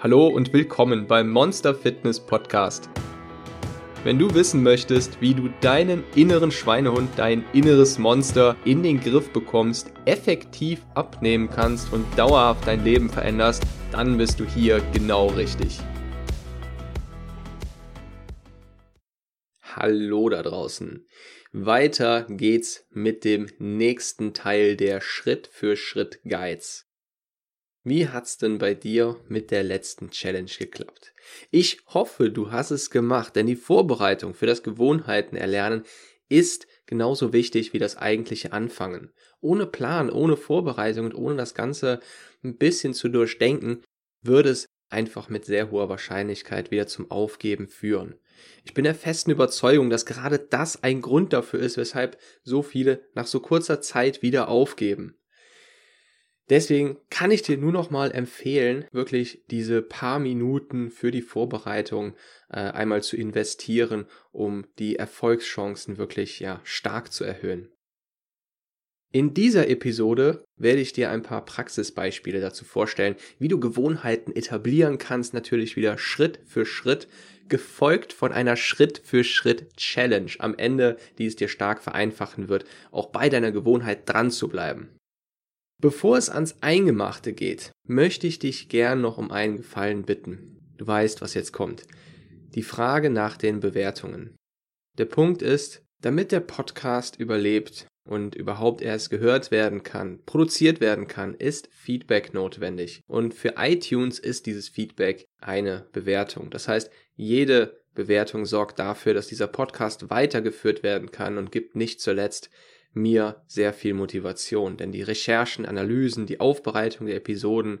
Hallo und willkommen beim Monster Fitness Podcast. Wenn du wissen möchtest, wie du deinen inneren Schweinehund, dein inneres Monster in den Griff bekommst, effektiv abnehmen kannst und dauerhaft dein Leben veränderst, dann bist du hier genau richtig. Hallo da draußen. Weiter geht's mit dem nächsten Teil der Schritt für Schritt Guides. Wie hat's denn bei dir mit der letzten Challenge geklappt? Ich hoffe, du hast es gemacht, denn die Vorbereitung für das Gewohnheiten erlernen ist genauso wichtig wie das eigentliche Anfangen. Ohne Plan, ohne Vorbereitung und ohne das Ganze ein bisschen zu durchdenken, würde es einfach mit sehr hoher Wahrscheinlichkeit wieder zum Aufgeben führen. Ich bin der festen Überzeugung, dass gerade das ein Grund dafür ist, weshalb so viele nach so kurzer Zeit wieder aufgeben. Deswegen kann ich dir nur noch mal empfehlen, wirklich diese paar Minuten für die Vorbereitung äh, einmal zu investieren, um die Erfolgschancen wirklich ja stark zu erhöhen. In dieser Episode werde ich dir ein paar Praxisbeispiele dazu vorstellen, wie du Gewohnheiten etablieren kannst, natürlich wieder Schritt für Schritt, gefolgt von einer Schritt für Schritt Challenge am Ende, die es dir stark vereinfachen wird, auch bei deiner Gewohnheit dran zu bleiben. Bevor es ans Eingemachte geht, möchte ich dich gern noch um einen Gefallen bitten. Du weißt, was jetzt kommt. Die Frage nach den Bewertungen. Der Punkt ist, damit der Podcast überlebt und überhaupt erst gehört werden kann, produziert werden kann, ist Feedback notwendig. Und für iTunes ist dieses Feedback eine Bewertung. Das heißt, jede Bewertung sorgt dafür, dass dieser Podcast weitergeführt werden kann und gibt nicht zuletzt mir sehr viel Motivation, denn die Recherchen, Analysen, die Aufbereitung der Episoden,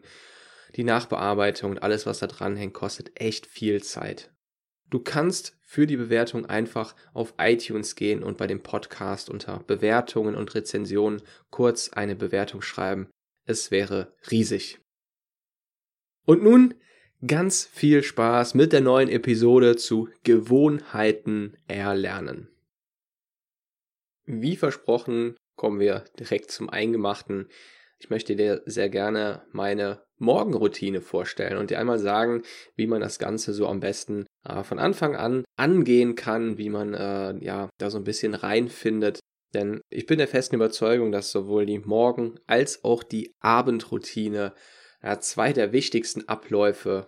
die Nachbearbeitung und alles, was da dran hängt, kostet echt viel Zeit. Du kannst für die Bewertung einfach auf iTunes gehen und bei dem Podcast unter Bewertungen und Rezensionen kurz eine Bewertung schreiben. Es wäre riesig. Und nun ganz viel Spaß mit der neuen Episode zu Gewohnheiten erlernen. Wie versprochen, kommen wir direkt zum Eingemachten. Ich möchte dir sehr gerne meine Morgenroutine vorstellen und dir einmal sagen, wie man das Ganze so am besten äh, von Anfang an angehen kann, wie man äh, ja da so ein bisschen reinfindet. Denn ich bin der festen Überzeugung, dass sowohl die Morgen- als auch die Abendroutine ja, zwei der wichtigsten Abläufe,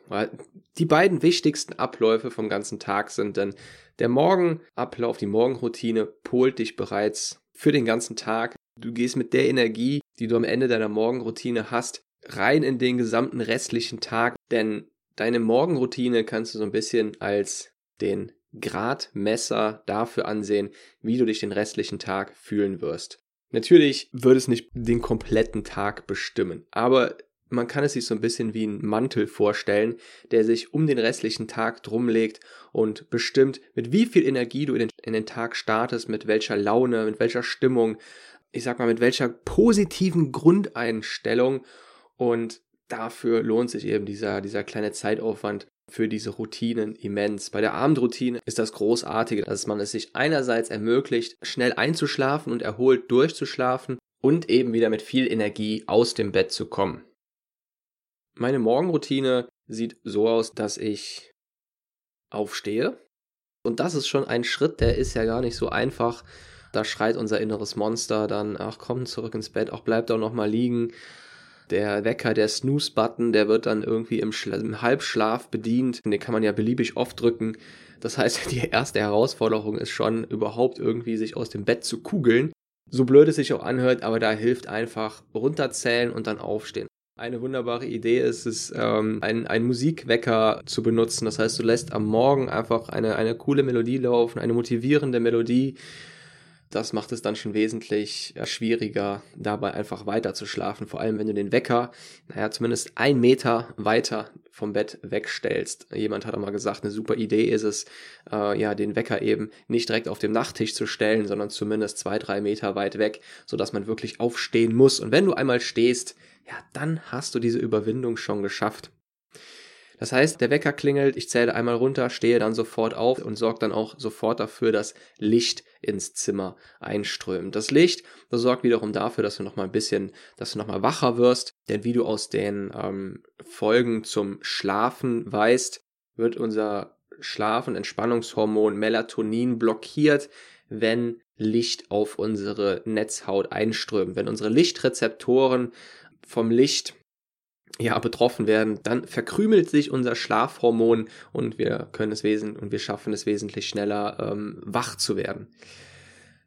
die beiden wichtigsten Abläufe vom ganzen Tag sind, denn der Morgenablauf, die Morgenroutine polt dich bereits für den ganzen Tag. Du gehst mit der Energie, die du am Ende deiner Morgenroutine hast, rein in den gesamten restlichen Tag, denn deine Morgenroutine kannst du so ein bisschen als den Gradmesser dafür ansehen, wie du dich den restlichen Tag fühlen wirst. Natürlich wird es nicht den kompletten Tag bestimmen, aber man kann es sich so ein bisschen wie ein Mantel vorstellen, der sich um den restlichen Tag drumlegt und bestimmt, mit wie viel Energie du in den, in den, Tag startest, mit welcher Laune, mit welcher Stimmung, ich sag mal, mit welcher positiven Grundeinstellung. Und dafür lohnt sich eben dieser, dieser kleine Zeitaufwand für diese Routinen immens. Bei der Abendroutine ist das Großartige, dass man es sich einerseits ermöglicht, schnell einzuschlafen und erholt durchzuschlafen und eben wieder mit viel Energie aus dem Bett zu kommen. Meine Morgenroutine sieht so aus, dass ich aufstehe. Und das ist schon ein Schritt, der ist ja gar nicht so einfach. Da schreit unser inneres Monster dann, ach komm zurück ins Bett, auch bleib doch noch mal liegen. Der Wecker, der Snooze-Button, der wird dann irgendwie im, im Halbschlaf bedient. Den kann man ja beliebig oft drücken. Das heißt, die erste Herausforderung ist schon, überhaupt irgendwie sich aus dem Bett zu kugeln. So blöd es sich auch anhört, aber da hilft einfach runterzählen und dann aufstehen. Eine wunderbare Idee ist es, ähm, einen, einen Musikwecker zu benutzen. Das heißt, du lässt am Morgen einfach eine, eine coole Melodie laufen, eine motivierende Melodie. Das macht es dann schon wesentlich äh, schwieriger, dabei einfach weiter zu schlafen. Vor allem, wenn du den Wecker, naja, zumindest ein Meter weiter vom Bett wegstellst. Jemand hat auch mal gesagt, eine super Idee ist es, äh, ja, den Wecker eben nicht direkt auf dem Nachttisch zu stellen, sondern zumindest zwei, drei Meter weit weg, sodass man wirklich aufstehen muss. Und wenn du einmal stehst, ja, dann hast du diese Überwindung schon geschafft. Das heißt, der Wecker klingelt, ich zähle einmal runter, stehe dann sofort auf und sorge dann auch sofort dafür, dass Licht ins Zimmer einströmt. Das Licht, das sorgt wiederum dafür, dass du noch mal ein bisschen, dass du noch mal wacher wirst, denn wie du aus den ähm, Folgen zum Schlafen weißt, wird unser Schlaf- und Entspannungshormon Melatonin blockiert, wenn Licht auf unsere Netzhaut einströmt. Wenn unsere Lichtrezeptoren vom Licht ja, betroffen werden, dann verkrümelt sich unser Schlafhormon und wir können es wesen und wir schaffen es wesentlich schneller ähm, wach zu werden.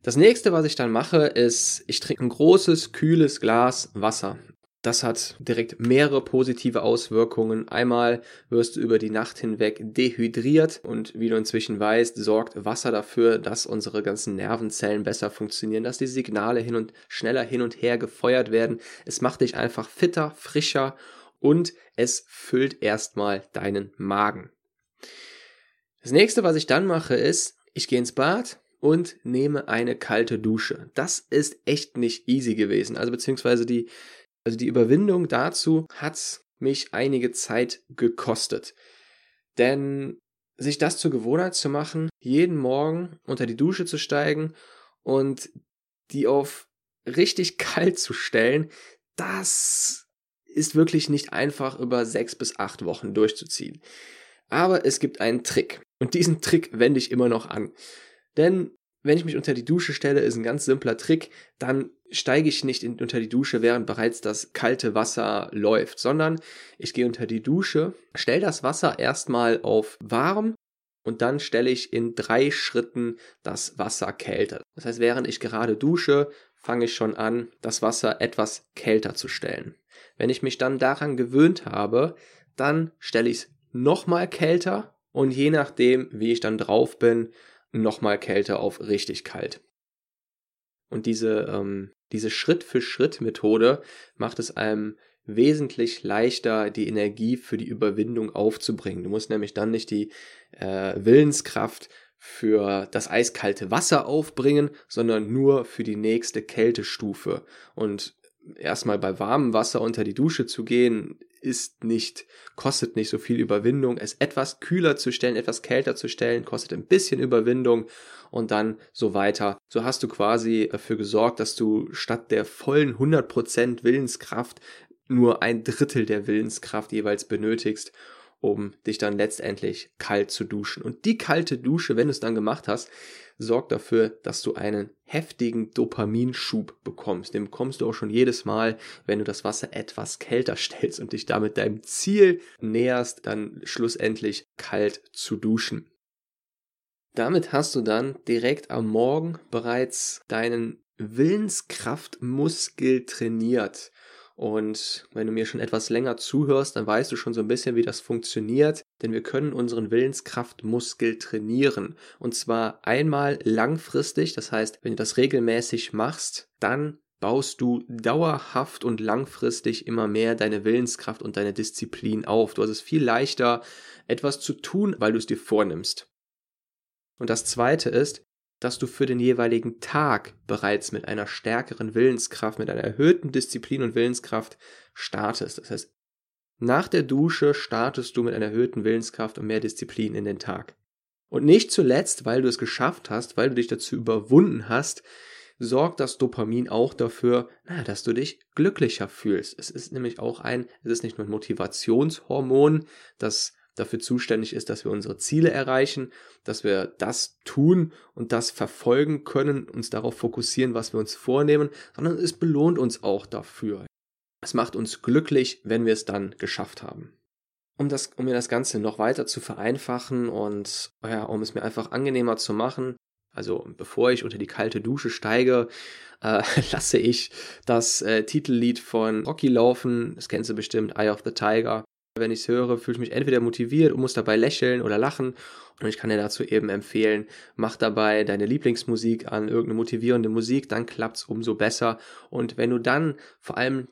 Das nächste, was ich dann mache, ist, ich trinke ein großes, kühles Glas Wasser. Das hat direkt mehrere positive Auswirkungen. Einmal wirst du über die Nacht hinweg dehydriert und wie du inzwischen weißt, sorgt Wasser dafür, dass unsere ganzen Nervenzellen besser funktionieren, dass die Signale hin und schneller hin und her gefeuert werden. Es macht dich einfach fitter, frischer und es füllt erstmal deinen Magen. Das nächste, was ich dann mache, ist, ich gehe ins Bad und nehme eine kalte Dusche. Das ist echt nicht easy gewesen. Also beziehungsweise die also die Überwindung dazu hat mich einige Zeit gekostet. Denn sich das zur Gewohnheit zu machen, jeden Morgen unter die Dusche zu steigen und die auf richtig kalt zu stellen, das ist wirklich nicht einfach über sechs bis acht Wochen durchzuziehen. Aber es gibt einen Trick. Und diesen Trick wende ich immer noch an. Denn wenn ich mich unter die Dusche stelle, ist ein ganz simpler Trick, dann steige ich nicht in, unter die Dusche, während bereits das kalte Wasser läuft, sondern ich gehe unter die Dusche, stelle das Wasser erstmal auf warm und dann stelle ich in drei Schritten das Wasser kälter. Das heißt, während ich gerade dusche, fange ich schon an, das Wasser etwas kälter zu stellen. Wenn ich mich dann daran gewöhnt habe, dann stelle ich es nochmal kälter und je nachdem, wie ich dann drauf bin, nochmal kälter auf richtig kalt. Und diese, ähm, diese Schritt-für-Schritt-Methode macht es einem wesentlich leichter, die Energie für die Überwindung aufzubringen. Du musst nämlich dann nicht die äh, Willenskraft für das eiskalte Wasser aufbringen, sondern nur für die nächste Kältestufe. Und erstmal bei warmem Wasser unter die Dusche zu gehen, ist nicht, kostet nicht so viel Überwindung. Es etwas kühler zu stellen, etwas kälter zu stellen, kostet ein bisschen Überwindung und dann so weiter. So hast du quasi dafür gesorgt, dass du statt der vollen 100% Willenskraft nur ein Drittel der Willenskraft jeweils benötigst, um dich dann letztendlich kalt zu duschen. Und die kalte Dusche, wenn du es dann gemacht hast, sorgt dafür, dass du einen heftigen Dopaminschub bekommst. Den bekommst du auch schon jedes Mal, wenn du das Wasser etwas kälter stellst und dich damit deinem Ziel näherst, dann schlussendlich kalt zu duschen. Damit hast du dann direkt am Morgen bereits deinen Willenskraftmuskel trainiert. Und wenn du mir schon etwas länger zuhörst, dann weißt du schon so ein bisschen, wie das funktioniert, denn wir können unseren Willenskraftmuskel trainieren. Und zwar einmal langfristig, das heißt, wenn du das regelmäßig machst, dann baust du dauerhaft und langfristig immer mehr deine Willenskraft und deine Disziplin auf. Du hast es viel leichter, etwas zu tun, weil du es dir vornimmst. Und das zweite ist, dass du für den jeweiligen Tag bereits mit einer stärkeren Willenskraft, mit einer erhöhten Disziplin und Willenskraft startest. Das heißt, nach der Dusche startest du mit einer erhöhten Willenskraft und mehr Disziplin in den Tag. Und nicht zuletzt, weil du es geschafft hast, weil du dich dazu überwunden hast, sorgt das Dopamin auch dafür, dass du dich glücklicher fühlst. Es ist nämlich auch ein, es ist nicht nur ein Motivationshormon, das dafür zuständig ist, dass wir unsere Ziele erreichen, dass wir das tun und das verfolgen können, uns darauf fokussieren, was wir uns vornehmen, sondern es belohnt uns auch dafür. Es macht uns glücklich, wenn wir es dann geschafft haben. Um, das, um mir das Ganze noch weiter zu vereinfachen und ja, um es mir einfach angenehmer zu machen, also bevor ich unter die kalte Dusche steige, äh, lasse ich das äh, Titellied von Rocky laufen. Das kennst du bestimmt, Eye of the Tiger. Wenn ich es höre, fühle ich mich entweder motiviert und muss dabei lächeln oder lachen. Und ich kann dir dazu eben empfehlen, mach dabei deine Lieblingsmusik an, irgendeine motivierende Musik, dann klappt's umso besser. Und wenn du dann vor allem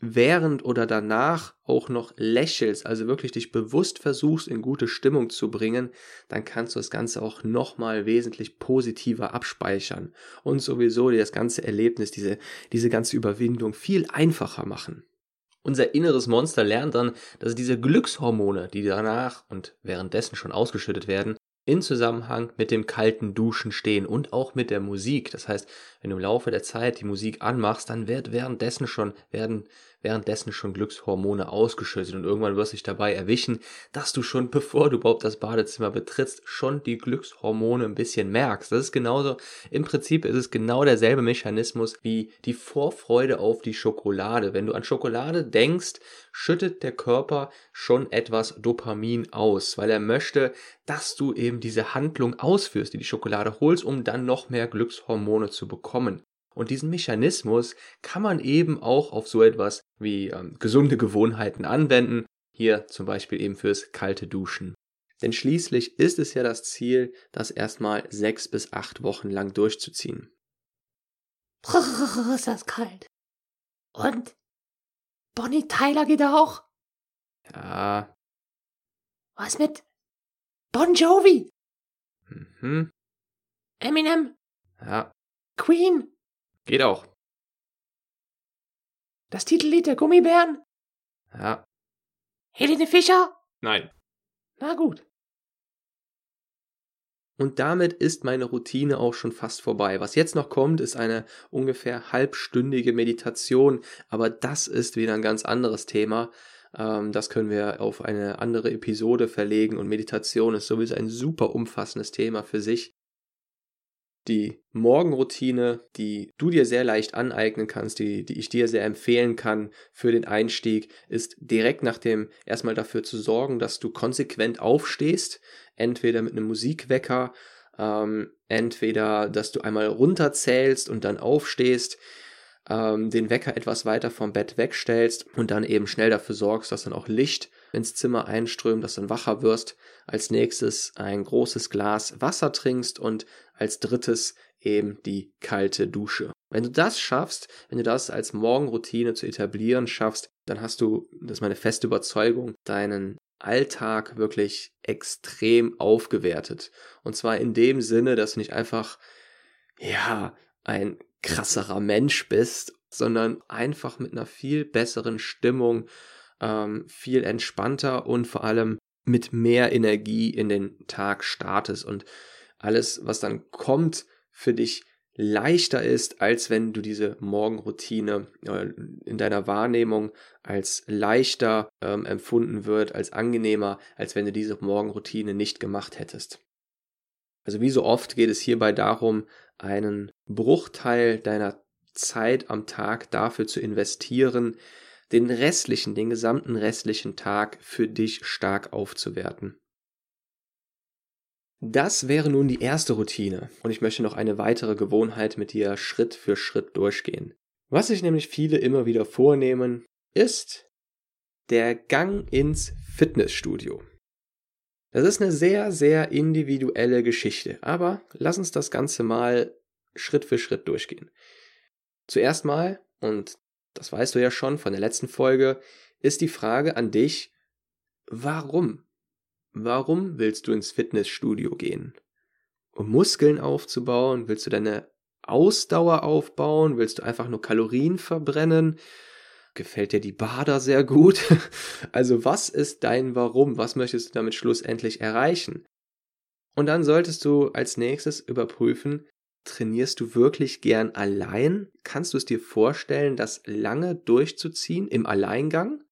während oder danach auch noch lächelst, also wirklich dich bewusst versuchst, in gute Stimmung zu bringen, dann kannst du das Ganze auch nochmal wesentlich positiver abspeichern und sowieso dir das ganze Erlebnis, diese, diese ganze Überwindung viel einfacher machen. Unser inneres Monster lernt dann, dass diese Glückshormone, die danach und währenddessen schon ausgeschüttet werden, in Zusammenhang mit dem kalten Duschen stehen und auch mit der Musik. Das heißt, wenn du im Laufe der Zeit die Musik anmachst, dann wird währenddessen schon, werden währenddessen schon Glückshormone ausgeschüttet und irgendwann wirst du dich dabei erwischen, dass du schon, bevor du überhaupt das Badezimmer betrittst, schon die Glückshormone ein bisschen merkst. Das ist genauso, im Prinzip ist es genau derselbe Mechanismus wie die Vorfreude auf die Schokolade. Wenn du an Schokolade denkst, schüttet der Körper schon etwas Dopamin aus, weil er möchte, dass du eben diese Handlung ausführst, die die Schokolade holst, um dann noch mehr Glückshormone zu bekommen. Und diesen Mechanismus kann man eben auch auf so etwas wie ähm, gesunde Gewohnheiten anwenden. Hier zum Beispiel eben fürs kalte Duschen. Denn schließlich ist es ja das Ziel, das erstmal sechs bis acht Wochen lang durchzuziehen. ist das kalt. Und Bonnie Tyler geht auch? Ja. Was mit Bon Jovi? Mhm. Eminem? Ja. Queen? Geht auch. Das Titellied der Gummibären? Ja. Helene Fischer? Nein. Na gut. Und damit ist meine Routine auch schon fast vorbei. Was jetzt noch kommt, ist eine ungefähr halbstündige Meditation, aber das ist wieder ein ganz anderes Thema. Ähm, das können wir auf eine andere Episode verlegen und Meditation ist sowieso ein super umfassendes Thema für sich die Morgenroutine, die du dir sehr leicht aneignen kannst, die, die ich dir sehr empfehlen kann für den Einstieg, ist direkt nach dem erstmal dafür zu sorgen, dass du konsequent aufstehst, entweder mit einem Musikwecker, ähm, entweder, dass du einmal runterzählst und dann aufstehst, ähm, den Wecker etwas weiter vom Bett wegstellst und dann eben schnell dafür sorgst, dass dann auch Licht ins Zimmer einströmt, dass du dann wacher wirst. Als nächstes ein großes Glas Wasser trinkst und als drittes eben die kalte Dusche. Wenn du das schaffst, wenn du das als Morgenroutine zu etablieren schaffst, dann hast du, das ist meine feste Überzeugung, deinen Alltag wirklich extrem aufgewertet. Und zwar in dem Sinne, dass du nicht einfach, ja, ein krasserer Mensch bist, sondern einfach mit einer viel besseren Stimmung, ähm, viel entspannter und vor allem mit mehr Energie in den Tag startest und alles, was dann kommt, für dich leichter ist, als wenn du diese Morgenroutine äh, in deiner Wahrnehmung als leichter ähm, empfunden wird, als angenehmer, als wenn du diese Morgenroutine nicht gemacht hättest. Also wie so oft geht es hierbei darum, einen Bruchteil deiner Zeit am Tag dafür zu investieren, den restlichen, den gesamten restlichen Tag für dich stark aufzuwerten. Das wäre nun die erste Routine und ich möchte noch eine weitere Gewohnheit mit dir Schritt für Schritt durchgehen. Was sich nämlich viele immer wieder vornehmen, ist der Gang ins Fitnessstudio. Das ist eine sehr, sehr individuelle Geschichte, aber lass uns das Ganze mal Schritt für Schritt durchgehen. Zuerst mal, und das weißt du ja schon von der letzten Folge, ist die Frage an dich, warum Warum willst du ins Fitnessstudio gehen? Um Muskeln aufzubauen? Willst du deine Ausdauer aufbauen? Willst du einfach nur Kalorien verbrennen? Gefällt dir die Bader sehr gut? Also was ist dein Warum? Was möchtest du damit schlussendlich erreichen? Und dann solltest du als nächstes überprüfen, trainierst du wirklich gern allein? Kannst du es dir vorstellen, das lange durchzuziehen im Alleingang?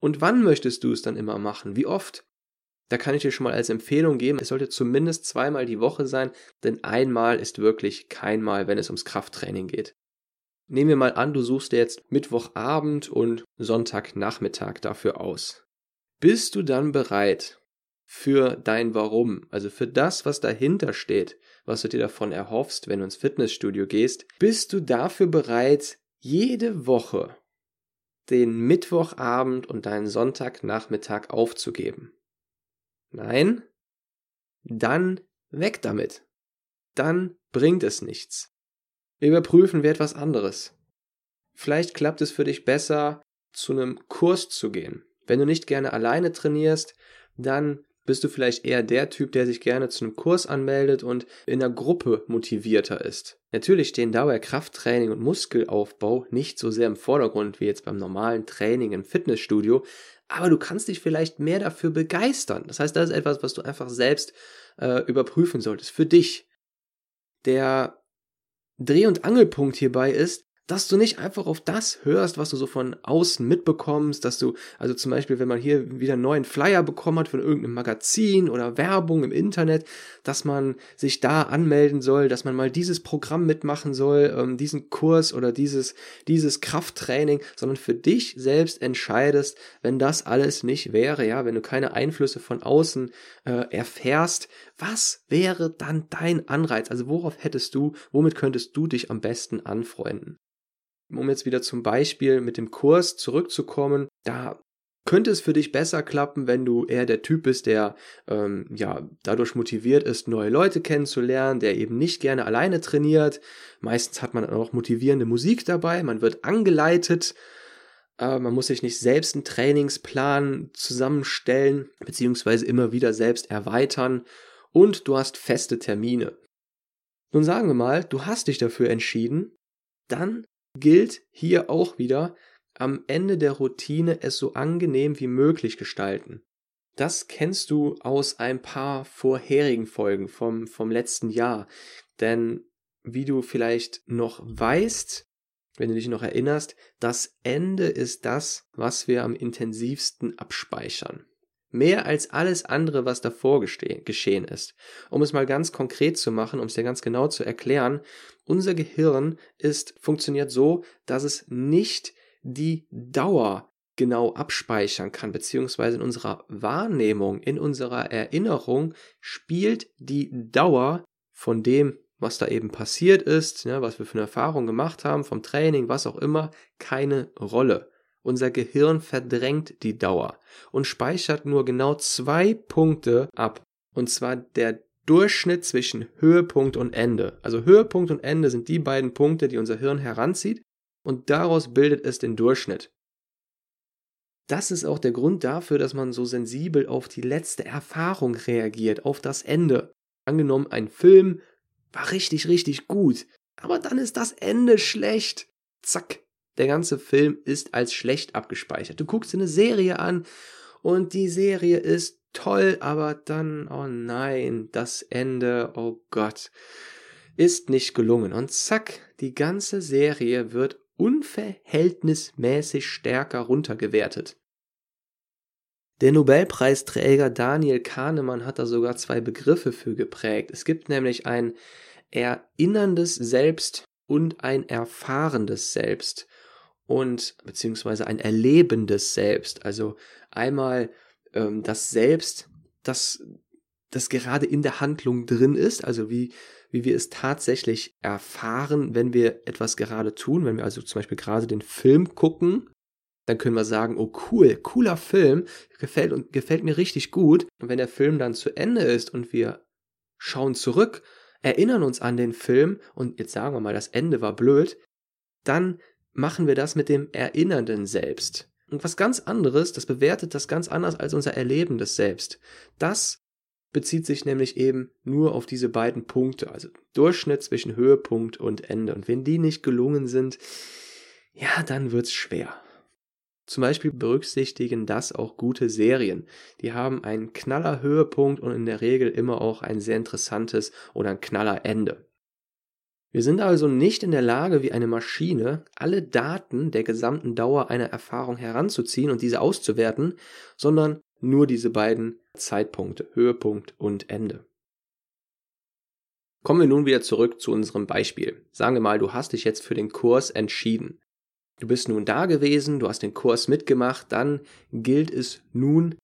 Und wann möchtest du es dann immer machen? Wie oft? Da kann ich dir schon mal als Empfehlung geben, es sollte zumindest zweimal die Woche sein, denn einmal ist wirklich kein Mal, wenn es ums Krafttraining geht. Nehmen wir mal an, du suchst dir jetzt Mittwochabend und Sonntagnachmittag dafür aus. Bist du dann bereit für dein Warum, also für das, was dahinter steht, was du dir davon erhoffst, wenn du ins Fitnessstudio gehst, bist du dafür bereit, jede Woche den Mittwochabend und deinen Sonntagnachmittag aufzugeben? Nein? Dann weg damit. Dann bringt es nichts. Überprüfen wir etwas anderes. Vielleicht klappt es für dich besser, zu einem Kurs zu gehen. Wenn du nicht gerne alleine trainierst, dann Bist du vielleicht eher der Typ, der sich gerne zu einem Kurs anmeldet und in der Gruppe motivierter ist? Natürlich stehen dabei Krafttraining und Muskelaufbau nicht so sehr im Vordergrund wie jetzt beim normalen Training im Fitnessstudio, aber du kannst dich vielleicht mehr dafür begeistern. Das heißt, das ist etwas, was du einfach selbst äh, überprüfen solltest, für dich. Der Dreh- und Angelpunkt hierbei ist, dass du nicht einfach auf das hörst, was du so von außen mitbekommst, dass du, also zum Beispiel, wenn man hier wieder einen neuen Flyer bekommen hat von irgendeinem Magazin oder Werbung im Internet, dass man sich da anmelden soll, dass man mal dieses Programm mitmachen soll, ähm, diesen Kurs oder dieses, dieses Krafttraining, sondern für dich selbst entscheidest, wenn das alles nicht wäre, ja, wenn du keine Einflüsse von außen äh, erfährst, was wäre dann dein Anreiz? Also worauf hättest du, womit könntest du dich am besten anfreunden? Um jetzt wieder zum Beispiel mit dem Kurs zurückzukommen, da könnte es für dich besser klappen, wenn du eher der Typ bist, der ähm, ja dadurch motiviert ist, neue Leute kennenzulernen, der eben nicht gerne alleine trainiert. Meistens hat man auch motivierende Musik dabei, man wird angeleitet, äh, man muss sich nicht selbst einen Trainingsplan zusammenstellen, beziehungsweise immer wieder selbst erweitern und du hast feste Termine. Nun sagen wir mal, du hast dich dafür entschieden, dann gilt hier auch wieder, am Ende der Routine es so angenehm wie möglich gestalten. Das kennst du aus ein paar vorherigen Folgen vom, vom letzten Jahr. Denn wie du vielleicht noch weißt, wenn du dich noch erinnerst, das Ende ist das, was wir am intensivsten abspeichern. Mehr als alles andere, was davor geschehen ist. Um es mal ganz konkret zu machen, um es dir ganz genau zu erklären, unser Gehirn ist, funktioniert so, dass es nicht die Dauer genau abspeichern kann, beziehungsweise in unserer Wahrnehmung, in unserer Erinnerung spielt die Dauer von dem, was da eben passiert ist, ne, was wir für eine Erfahrung gemacht haben, vom Training, was auch immer, keine Rolle. Unser Gehirn verdrängt die Dauer und speichert nur genau zwei Punkte ab. Und zwar der Durchschnitt zwischen Höhepunkt und Ende. Also Höhepunkt und Ende sind die beiden Punkte, die unser Hirn heranzieht und daraus bildet es den Durchschnitt. Das ist auch der Grund dafür, dass man so sensibel auf die letzte Erfahrung reagiert, auf das Ende. Angenommen, ein Film war richtig, richtig gut, aber dann ist das Ende schlecht. Zack, der ganze Film ist als schlecht abgespeichert. Du guckst dir eine Serie an und die Serie ist toll, aber dann, oh nein, das Ende, oh Gott, ist nicht gelungen. Und zack, die ganze Serie wird unverhältnismäßig stärker runtergewertet. Der Nobelpreisträger Daniel Kahnemann hat da sogar zwei Begriffe für geprägt. Es gibt nämlich ein erinnerndes Selbst und ein erfahrendes Selbst und beziehungsweise ein erlebendes Selbst. Also einmal ähm, das Selbst, das, das gerade in der Handlung drin ist, also wie, wie wir es tatsächlich erfahren, wenn wir etwas gerade tun, wenn wir also zum Beispiel gerade den Film gucken, dann können wir sagen, oh cool, cooler Film, gefällt gefällt mir richtig gut. Und wenn der Film dann zu Ende ist und wir schauen zurück, erinnern uns an den Film und jetzt sagen wir mal, das Ende war blöd, dann machen wir das mit dem erinnernden Selbst. Und was ganz anderes, das bewertet das ganz anders als unser erlebendes Selbst. Das bezieht sich nämlich eben nur auf diese beiden Punkte, also Durchschnitt zwischen Höhepunkt und Ende. Und wenn die nicht gelungen sind, ja, dann wird's schwer. Zum Beispiel berücksichtigen das auch gute Serien. Die haben einen knaller Höhepunkt und in der Regel immer auch ein sehr interessantes oder ein knaller Ende. Wir sind also nicht in der Lage, wie eine Maschine, alle Daten der gesamten Dauer einer Erfahrung heranzuziehen und diese auszuwerten, sondern nur diese beiden Zeitpunkte, Höhepunkt und Ende. Kommen wir nun wieder zurück zu unserem Beispiel. Sagen wir mal, du hast dich jetzt für den Kurs entschieden. Du bist nun da gewesen, du hast den Kurs mitgemacht, dann gilt es nun,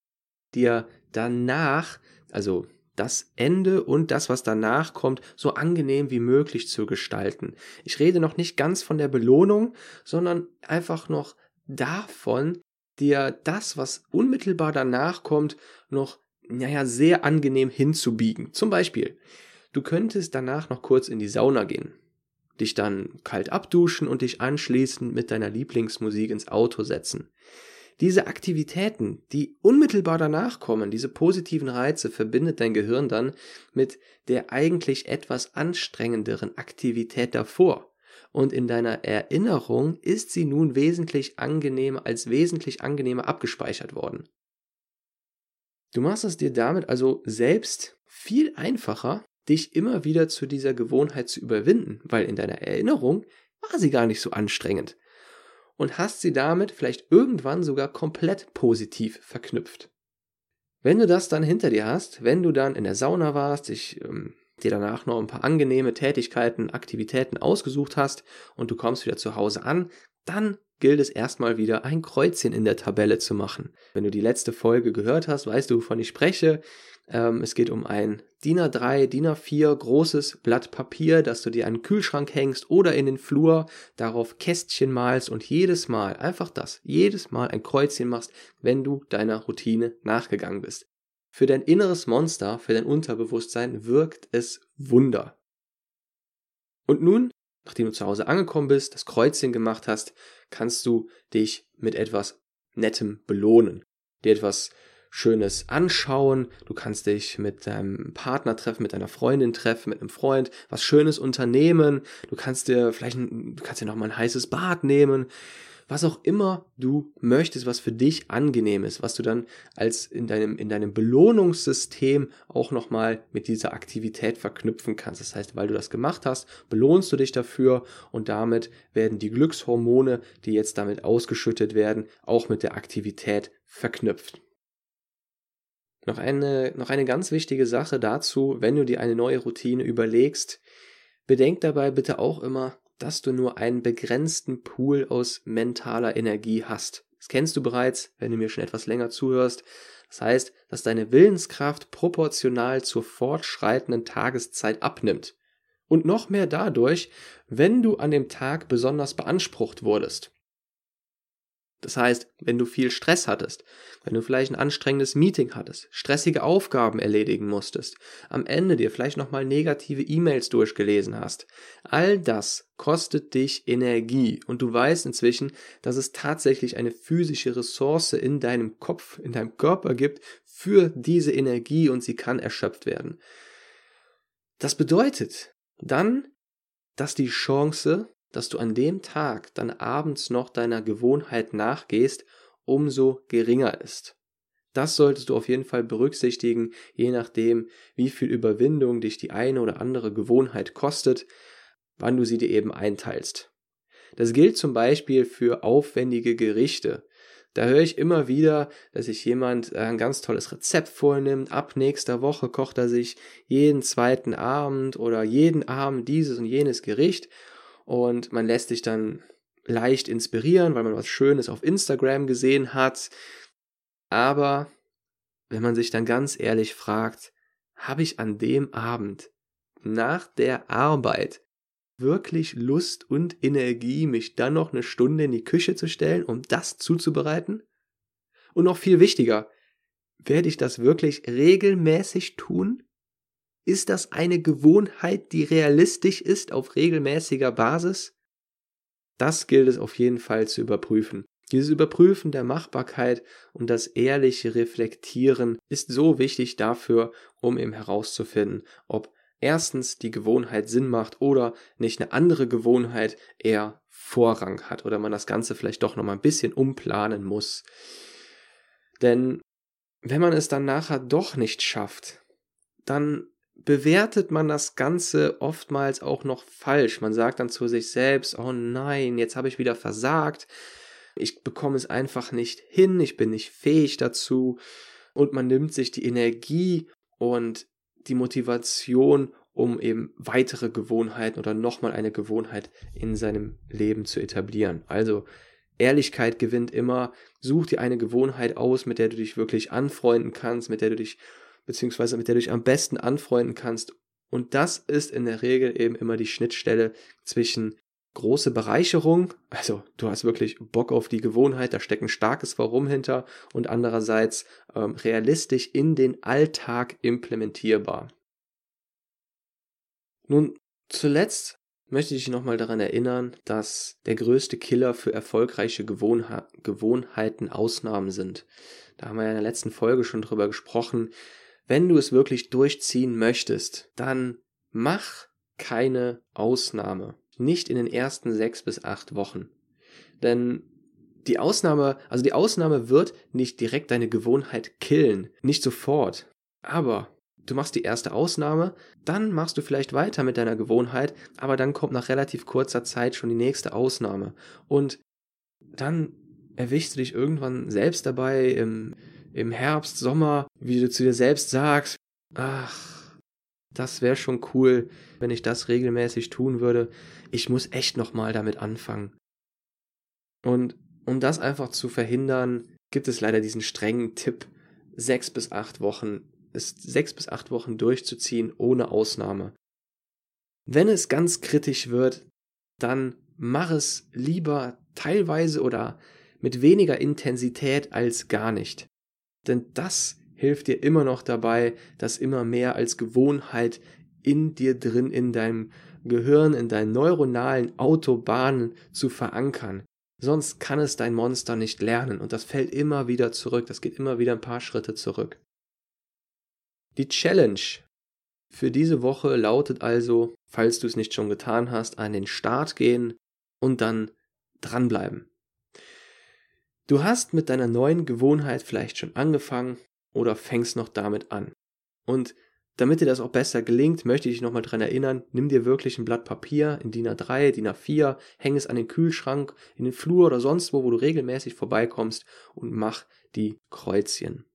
dir danach, also das Ende und das, was danach kommt, so angenehm wie möglich zu gestalten. Ich rede noch nicht ganz von der Belohnung, sondern einfach noch davon, dir das, was unmittelbar danach kommt, noch, naja, sehr angenehm hinzubiegen. Zum Beispiel, du könntest danach noch kurz in die Sauna gehen, dich dann kalt abduschen und dich anschließend mit deiner Lieblingsmusik ins Auto setzen. Diese Aktivitäten, die unmittelbar danach kommen, diese positiven Reize, verbindet dein Gehirn dann mit der eigentlich etwas anstrengenderen Aktivität davor. Und in deiner Erinnerung ist sie nun wesentlich angenehmer, als wesentlich angenehmer abgespeichert worden. Du machst es dir damit also selbst viel einfacher, dich immer wieder zu dieser Gewohnheit zu überwinden, weil in deiner Erinnerung war sie gar nicht so anstrengend und hast sie damit vielleicht irgendwann sogar komplett positiv verknüpft. Wenn du das dann hinter dir hast, wenn du dann in der Sauna warst, dich ähm, dir danach noch ein paar angenehme Tätigkeiten, Aktivitäten ausgesucht hast und du kommst wieder zu Hause an, dann gilt es erstmal wieder ein Kreuzchen in der Tabelle zu machen. Wenn du die letzte Folge gehört hast, weißt du, wovon ich spreche. Ähm, es geht um ein DIN A3, DIN A4 großes Blatt Papier, das du dir an den Kühlschrank hängst oder in den Flur, darauf Kästchen malst und jedes Mal, einfach das, jedes Mal ein Kreuzchen machst, wenn du deiner Routine nachgegangen bist. Für dein inneres Monster, für dein Unterbewusstsein wirkt es Wunder. Und nun, nachdem du zu Hause angekommen bist, das Kreuzchen gemacht hast, kannst du dich mit etwas Nettem belohnen, dir etwas Schönes anschauen, du kannst dich mit deinem Partner treffen, mit deiner Freundin treffen, mit einem Freund, was Schönes unternehmen, du kannst dir vielleicht, du kannst dir noch mal ein heißes Bad nehmen, was auch immer du möchtest, was für dich angenehm ist, was du dann als in deinem, in deinem Belohnungssystem auch nochmal mit dieser Aktivität verknüpfen kannst. Das heißt, weil du das gemacht hast, belohnst du dich dafür und damit werden die Glückshormone, die jetzt damit ausgeschüttet werden, auch mit der Aktivität verknüpft. Noch eine, noch eine ganz wichtige Sache dazu, wenn du dir eine neue Routine überlegst, bedenk dabei bitte auch immer, dass du nur einen begrenzten Pool aus mentaler Energie hast. Das kennst du bereits, wenn du mir schon etwas länger zuhörst. Das heißt, dass deine Willenskraft proportional zur fortschreitenden Tageszeit abnimmt. Und noch mehr dadurch, wenn du an dem Tag besonders beansprucht wurdest. Das heißt, wenn du viel Stress hattest, wenn du vielleicht ein anstrengendes Meeting hattest, stressige Aufgaben erledigen musstest, am Ende dir vielleicht nochmal negative E-Mails durchgelesen hast, all das kostet dich Energie und du weißt inzwischen, dass es tatsächlich eine physische Ressource in deinem Kopf, in deinem Körper gibt für diese Energie und sie kann erschöpft werden. Das bedeutet dann, dass die Chance, dass du an dem Tag dann abends noch deiner Gewohnheit nachgehst, umso geringer ist. Das solltest du auf jeden Fall berücksichtigen, je nachdem, wie viel Überwindung dich die eine oder andere Gewohnheit kostet, wann du sie dir eben einteilst. Das gilt zum Beispiel für aufwendige Gerichte. Da höre ich immer wieder, dass sich jemand ein ganz tolles Rezept vornimmt. Ab nächster Woche kocht er sich jeden zweiten Abend oder jeden Abend dieses und jenes Gericht und man lässt sich dann leicht inspirieren, weil man was Schönes auf Instagram gesehen hat. Aber wenn man sich dann ganz ehrlich fragt, habe ich an dem Abend nach der Arbeit wirklich Lust und Energie, mich dann noch eine Stunde in die Küche zu stellen, um das zuzubereiten? Und noch viel wichtiger, werde ich das wirklich regelmäßig tun? Ist das eine Gewohnheit, die realistisch ist auf regelmäßiger Basis? Das gilt es auf jeden Fall zu überprüfen. Dieses Überprüfen der Machbarkeit und das ehrliche Reflektieren ist so wichtig dafür, um eben herauszufinden, ob erstens die Gewohnheit Sinn macht oder nicht eine andere Gewohnheit eher Vorrang hat oder man das Ganze vielleicht doch nochmal ein bisschen umplanen muss. Denn wenn man es dann nachher doch nicht schafft, dann bewertet man das Ganze oftmals auch noch falsch. Man sagt dann zu sich selbst, oh nein, jetzt habe ich wieder versagt, ich bekomme es einfach nicht hin, ich bin nicht fähig dazu und man nimmt sich die Energie und die Motivation, um eben weitere Gewohnheiten oder nochmal eine Gewohnheit in seinem Leben zu etablieren. Also Ehrlichkeit gewinnt immer, such dir eine Gewohnheit aus, mit der du dich wirklich anfreunden kannst, mit der du dich beziehungsweise mit der du dich am besten anfreunden kannst. Und das ist in der Regel eben immer die Schnittstelle zwischen große Bereicherung, also du hast wirklich Bock auf die Gewohnheit, da steckt ein starkes Warum hinter und andererseits ähm, realistisch in den Alltag implementierbar. Nun, zuletzt möchte ich dich nochmal daran erinnern, dass der größte Killer für erfolgreiche Gewohnha Gewohnheiten Ausnahmen sind. Da haben wir ja in der letzten Folge schon drüber gesprochen. Wenn du es wirklich durchziehen möchtest, dann mach keine Ausnahme. Nicht in den ersten sechs bis acht Wochen. Denn die Ausnahme, also die Ausnahme wird nicht direkt deine Gewohnheit killen. Nicht sofort. Aber du machst die erste Ausnahme, dann machst du vielleicht weiter mit deiner Gewohnheit, aber dann kommt nach relativ kurzer Zeit schon die nächste Ausnahme. Und dann erwischst du dich irgendwann selbst dabei im Herbst, Sommer, wie du zu dir selbst sagst, ach, das wäre schon cool, wenn ich das regelmäßig tun würde. Ich muss echt nochmal damit anfangen. Und um das einfach zu verhindern, gibt es leider diesen strengen Tipp, sechs bis acht Wochen es sechs bis acht Wochen durchzuziehen, ohne Ausnahme. Wenn es ganz kritisch wird, dann mach es lieber teilweise oder mit weniger Intensität als gar nicht. Denn das hilft dir immer noch dabei, das immer mehr als Gewohnheit in dir drin, in deinem Gehirn, in deinen neuronalen Autobahnen zu verankern. Sonst kann es dein Monster nicht lernen und das fällt immer wieder zurück, das geht immer wieder ein paar Schritte zurück. Die Challenge für diese Woche lautet also, falls du es nicht schon getan hast, an den Start gehen und dann dranbleiben. Du hast mit deiner neuen Gewohnheit vielleicht schon angefangen oder fängst noch damit an. Und damit dir das auch besser gelingt, möchte ich dich nochmal dran erinnern, nimm dir wirklich ein Blatt Papier in DIN A3, DIN A4, häng es an den Kühlschrank, in den Flur oder sonst wo, wo du regelmäßig vorbeikommst und mach die Kreuzchen.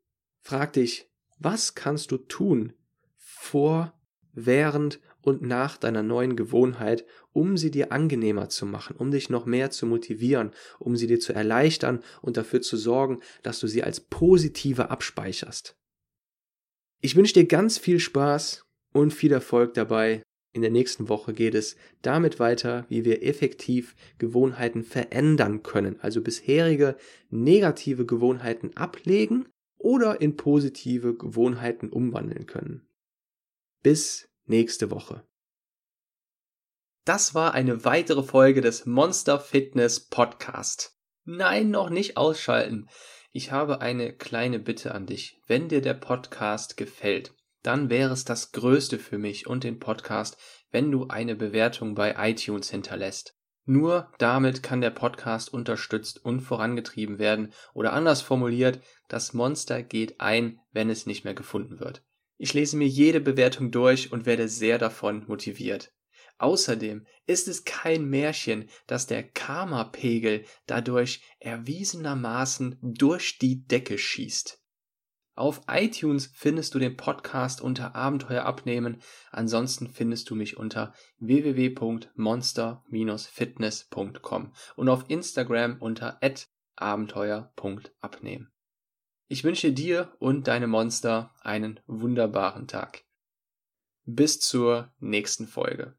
Frag dich, was kannst du tun vor, während und nach deiner neuen Gewohnheit, um sie dir angenehmer zu machen, um dich noch mehr zu motivieren, um sie dir zu erleichtern und dafür zu sorgen, dass du sie als positive abspeicherst. Ich wünsche dir ganz viel Spaß und viel Erfolg dabei. In der nächsten Woche geht es damit weiter, wie wir effektiv Gewohnheiten verändern können, also bisherige negative Gewohnheiten ablegen oder in positive Gewohnheiten umwandeln können. Bis nächste Woche. Das war eine weitere Folge des Monster Fitness Podcast. Nein, noch nicht ausschalten. Ich habe eine kleine Bitte an dich. Wenn dir der Podcast gefällt, dann wäre es das Größte für mich und den Podcast, wenn du eine Bewertung bei iTunes hinterlässt. Nur damit kann der Podcast unterstützt und vorangetrieben werden oder anders formuliert, das Monster geht ein, wenn es nicht mehr gefunden wird. Ich lese mir jede Bewertung durch und werde sehr davon motiviert. Außerdem ist es kein Märchen, dass der Karma-Pegel dadurch erwiesenermaßen durch die Decke schießt. Auf iTunes findest du den Podcast unter Abenteuer abnehmen. Ansonsten findest du mich unter www.monster-fitness.com und auf Instagram unter abenteuer.abnehmen. Ich wünsche dir und deine Monster einen wunderbaren Tag. Bis zur nächsten Folge.